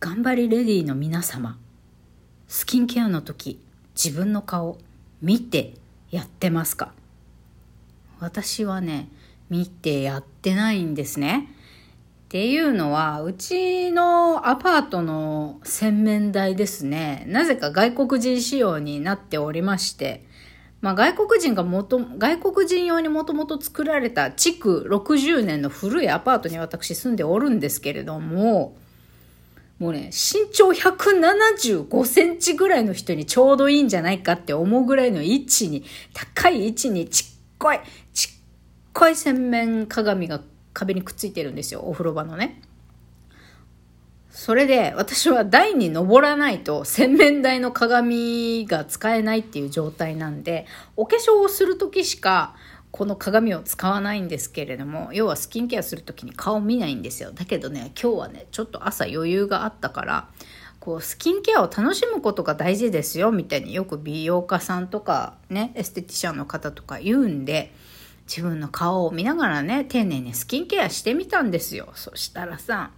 頑張りレディーの皆様スキンケアの時自分の顔見てやってますか？私はね見てやってないんですね。っていうのは、うちのアパートの洗面台ですね、なぜか外国人仕様になっておりまして、まあ、外国人がもと、外国人用にもともと作られた築60年の古いアパートに私住んでおるんですけれども、もうね、身長175センチぐらいの人にちょうどいいんじゃないかって思うぐらいの位置に、高い位置にちっこい、ちっこい洗面鏡が壁にくっついてるんですよ、お風呂場のね。それで私は台に登らないと洗面台の鏡が使えないっていう状態なんで、お化粧をする時しかこの鏡を使わないんですけれども、要はスキンケアする時に顔見ないんですよ。だけどね、今日はね、ちょっと朝余裕があったから、こうスキンケアを楽しむことが大事ですよみたいによく美容家さんとかねエステティシャンの方とか言うんで自分の顔を見ながらね丁寧にスキンケアしてみたんですよそしたらさ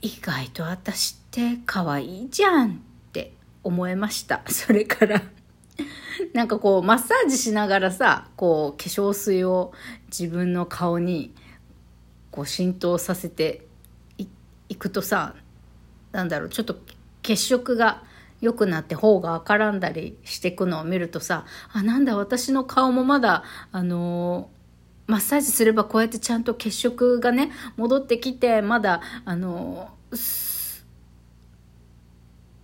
意外と私って可愛いじゃんって思いましたそれから なんかこうマッサージしながらさこう化粧水を自分の顔にこう浸透させていくとさなんだろうちょっと血色が良くなって方が赤らんだりしていくのを見るとさあなんだ私の顔もまだあのー、マッサージすればこうやってちゃんと血色がね戻ってきてまだあのー、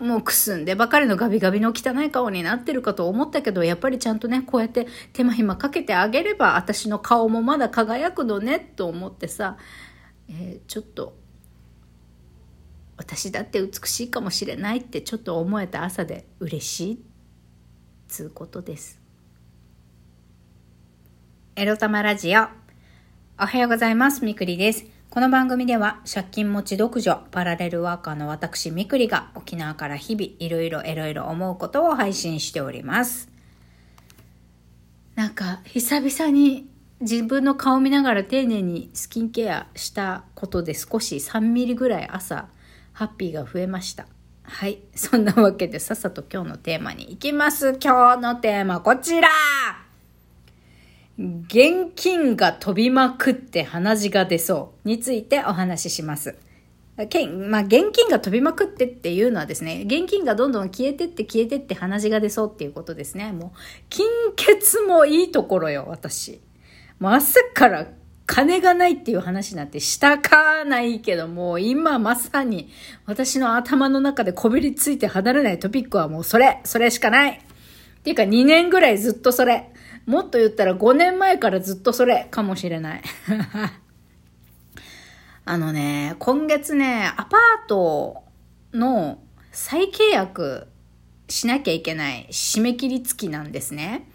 もうくすんでばかりのガビガビの汚い顔になってるかと思ったけどやっぱりちゃんとねこうやって手間暇かけてあげれば私の顔もまだ輝くのねと思ってさ、えー、ちょっと私だって美しいかもしれないってちょっと思えた朝で嬉しいつうことです。エロ玉ラジオ。おはようございます。みくりです。この番組では借金持ち独女パラレルワーカーの私みくりが沖縄から日々いろいろいろいろ思うことを配信しておりますなんか久々に自分の顔見ながら丁寧にスキンケアしたことで少し3ミリぐらい朝ハッピーが増えました。はい。そんなわけでさっさと今日のテーマに行きます。今日のテーマこちら現金が飛びまくって鼻血が出そうについてお話しします。けんまあ、現金が飛びまくってっていうのはですね、現金がどんどん消えてって消えてって鼻血が出そうっていうことですね。もう、金欠もいいところよ、私。もう朝から金がないっていう話なんてしたかないけども、今まさに私の頭の中でこびりついて離れないトピックはもうそれ、それしかない。っていうか2年ぐらいずっとそれ。もっと言ったら5年前からずっとそれかもしれない。あのね、今月ね、アパートの再契約しなきゃいけない締め切り付きなんですね。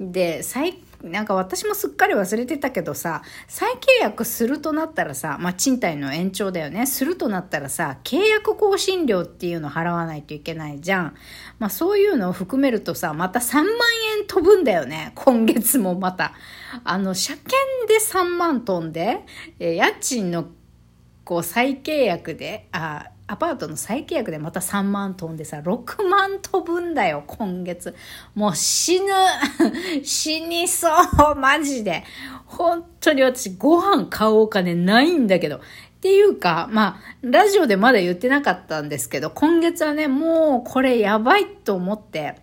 で、再なんか私もすっかり忘れてたけどさ、再契約するとなったらさ、まあ、賃貸の延長だよね。するとなったらさ、契約更新料っていうの払わないといけないじゃん。まあ、そういうのを含めるとさ、また3万円飛ぶんだよね。今月もまた。あの、車検で3万飛んで、え家賃のこう再契約で、あ、アパートの再契約でまた3万飛んでさ、6万飛ぶんだよ、今月。もう死ぬ 死にそうマジで本当に私ご飯買うお金ないんだけど。っていうか、まあ、ラジオでまだ言ってなかったんですけど、今月はね、もうこれやばいと思って、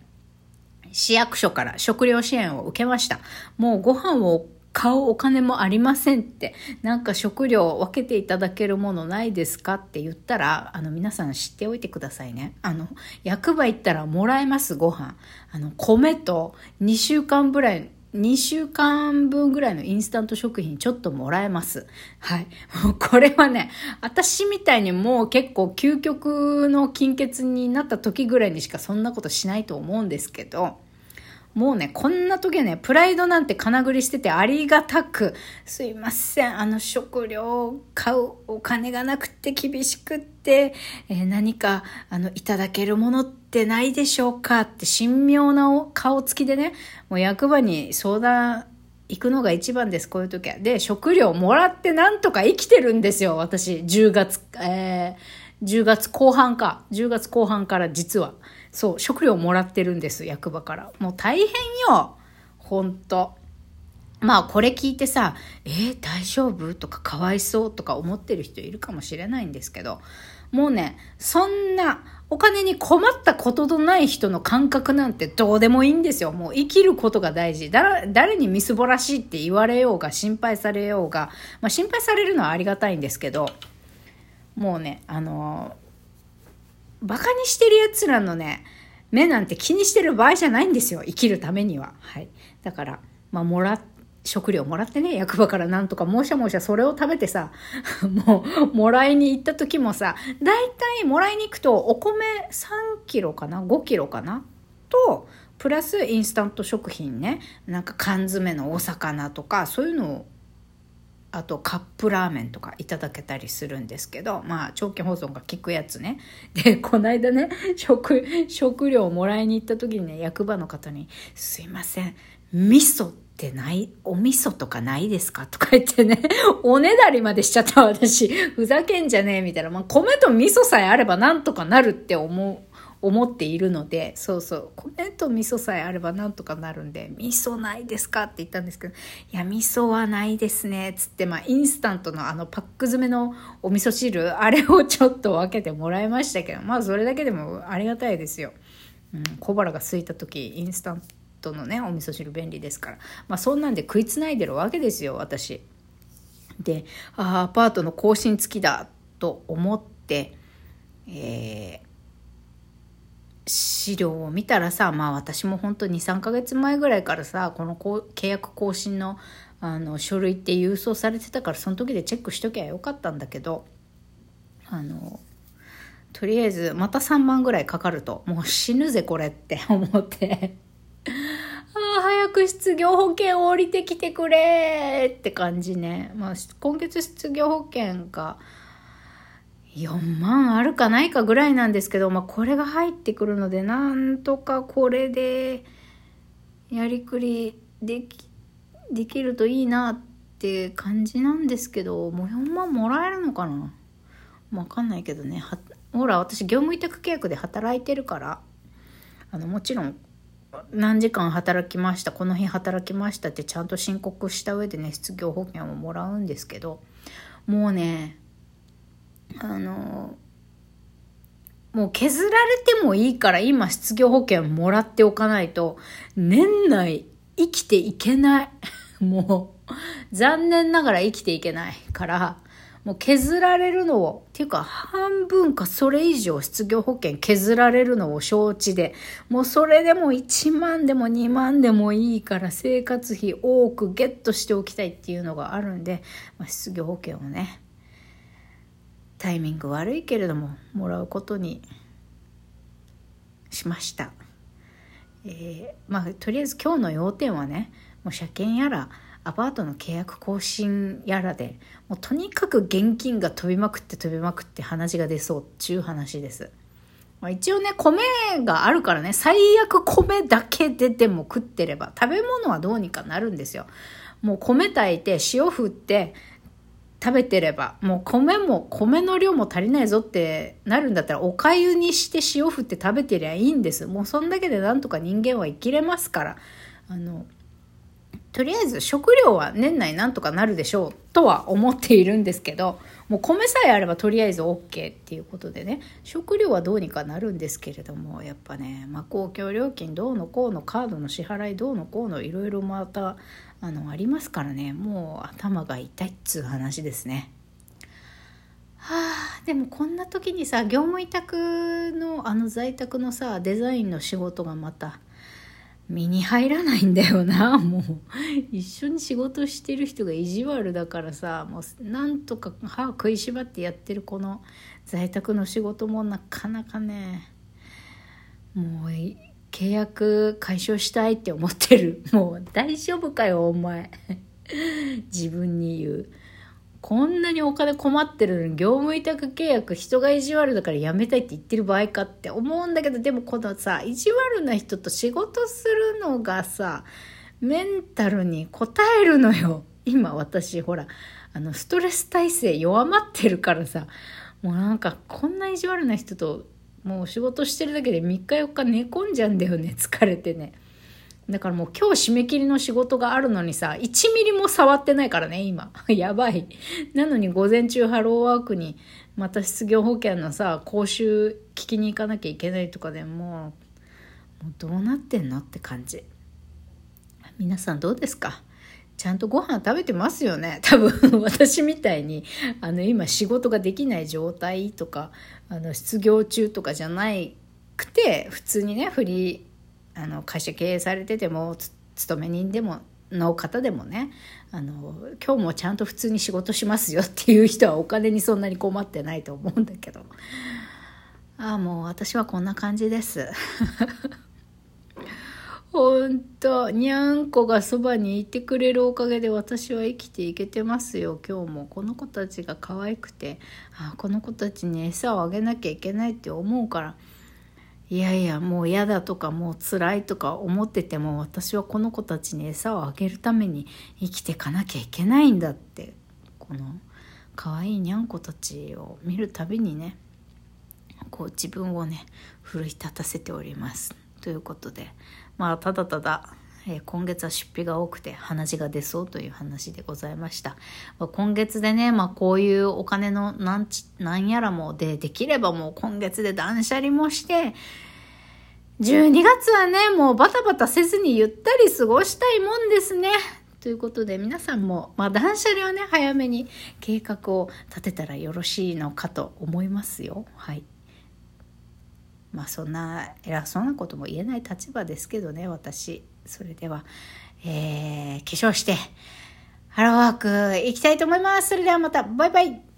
市役所から食料支援を受けました。もうご飯を買うお金もありませんって、なんか食料分けていただけるものないですかって言ったら、あの皆さん知っておいてくださいね。あの、役場行ったらもらえます、ご飯。あの、米と2週間ぐらい、2週間分ぐらいのインスタント食品ちょっともらえます。はい。も うこれはね、私みたいにもう結構究極の金欠になった時ぐらいにしかそんなことしないと思うんですけど、もうね、こんな時はね、プライドなんて金繰りしててありがたく、すいません、あの食料を買うお金がなくて厳しくって、えー、何か、あの、いただけるものってないでしょうかって神妙な顔つきでね、もう役場に相談行くのが一番です、こういう時は。で、食料もらってなんとか生きてるんですよ、私。10月、えー、10月後半か。10月後半から実は。そう、食料もらってるんです、役場から。もう大変よ。ほんと。まあこれ聞いてさ、えー、大丈夫？とかかわいそうとか思ってる人いるかもしれないんですけど、もうね、そんなお金に困ったことのない人の感覚なんてどうでもいいんですよ。もう生きることが大事。だ誰にみすぼらしいって言われようが心配されようが、まあ心配されるのはありがたいんですけど、もうね、あのー、バカにしてる奴らのね、目なんて気にしてる場合じゃないんですよ。生きるためには。はい。だから、まあ、もら食料もらってね、役場からなんとか、もしゃもしゃそれを食べてさ、もう、もらいに行った時もさ、だいたいもらいに行くと、お米3キロかな ?5 キロかなと、プラスインスタント食品ね、なんか缶詰のお魚とか、そういうのを、あとカップラーメンとかいただけたりするんですけど、まあ長期保存が効くやつね。で、この間ね、食、食料をもらいに行った時にね、役場の方に、すいません、味噌ってない？お味噌とかないですか？とか言ってね、おねだりまでしちゃった私。ふざけんじゃねえみたいな。まあ、米と味噌さえあればなんとかなるって思う。思っているので、そうそう、米と味噌さえあればなんとかなるんで、味噌ないですか？って言ったんですけど、いや、味噌はないですね、っつって、まあ、インスタントのあのパック詰めのお味噌汁、あれをちょっと分けてもらいましたけど、まあ、それだけでもありがたいですよ。うん、小腹が空いた時、インスタントのねお味噌汁便利ですからまあそんなんで食いつないでるわけですよ私。であアパートの更新付きだと思って、えー、資料を見たらさまあ私も本当に23ヶ月前ぐらいからさこの契約更新のあの書類って郵送されてたからその時でチェックしときゃよかったんだけどあのとりあえずまた3万ぐらいかかるともう死ぬぜこれって 思ってああ、早く失業保険降りてきてくれって感じね。まあ、今月失業保険が4万あるかないかぐらいなんですけど、まあ、これが入ってくるので、なんとかこれでやりくりでき、できるといいなって感じなんですけど、もう4万もらえるのかな？わかんないけどね。ほら、私業務委託契約で働いてるから、あの、もちろん何時間働きましたこの日働きましたってちゃんと申告した上でね失業保険をもらうんですけどもうねあのもう削られてもいいから今失業保険もらっておかないと年内生きていけない。もう残念ながら生きていけないからもう削られるのを、っていうか半分かそれ以上失業保険削られるのを承知で、もうそれでも1万でも2万でもいいから生活費多くゲットしておきたいっていうのがあるんで、まあ、失業保険をね、タイミング悪いけれども、もらうことにしました。えー、まあ、とりあえず今日の要点はね、もう車検やら、アパートの契約更新やらでもうとにかく現金が飛びまくって飛びまくって話が出そうっちゅう話です。まあ、一応ね、米があるからね、最悪米だけででも食ってれば、食べ物はどうにかなるんですよ。もう米炊いて、塩振って、食べてれば、もう米も、米の量も足りないぞってなるんだったら、お粥にして塩振って食べてりゃいいんです。もうそんだけでなんとか人間は生きれますから。あの、とりあえず食料は年内なんとかなるでしょうとは思っているんですけど、もう米さえあればとりあえず OK っていうことでね、食料はどうにかなるんですけれども、やっぱね、まあ、公共料金どうのこうのカードの支払いどうのこうのいろいろまた、あの、ありますからね、もう頭が痛いっつう話ですね。はあ、でもこんな時にさ、業務委託のあの在宅のさ、デザインの仕事がまた、身に入らないんだよな。もう一緒に仕事してる人が意地悪だからさ。もうなんとか歯食いしばってやってるこの在宅の仕事もなかなかね。もう契約解消したいって思ってる。もう大丈夫かよお前。自分に言う。こんなにお金困ってるのに業務委託契約人が意地悪だから辞めたいって言ってる場合かって思うんだけどでもこのさ意地悪な人と仕事するのがさメンタルに応えるのよ。今私ほら、あの、ストレス耐性弱まってるからさ、もうなんかこんな意地悪な人ともう仕事してるだけで3日4日寝込んじゃうんだよね、疲れてね。だからもう今日締め切りの仕事があるのにさ、1ミリも触ってないからね、今。やばい。なのに午前中ハローワークに、また失業保険のさ、講習聞きに行かなきゃいけないとかでもう、もうどうなってんのって感じ。皆さんどうですか？ちゃんとご飯食べてますよね？多分私みたいにあの今仕事ができない状態とかあの失業中とかじゃないくて普通にねフリーあの会社経営されてても勤め人でもの方でもねあの今日もちゃんと普通に仕事しますよっていう人はお金にそんなに困ってないと思うんだけど。ああもう私はこんな感じです。ほんとにゃんこがそばにいてくれるおかげで私は生きていけてますよ。今日もこの子たちが可愛くてあこの子たちに餌をあげなきゃいけないって思うからいやいやもう嫌だとかもう辛いとか思ってても私はこの子たちに餌をあげるために生きていかなきゃいけないんだってこの可愛いにゃんこたちを見るたびにねこう自分をね奮い立たせております。ということでまあただただ、えー、今月は出費が多くて鼻血が出そうという話でございました、まあ、今月でね、まあ、こういうお金のなんちなんやらもでできればもう今月で断捨離もして12月はねもうバタバタせずにゆったり過ごしたいもんですね。ということで皆さんも、まあ、断捨離はね早めに計画を立てたらよろしいのかと思いますよ。はい。まあそんな偉そうなことも言えない立場ですけどね私。それでは、えー、化粧してハローワーク行きたいと思います。それではまた。バイバイ。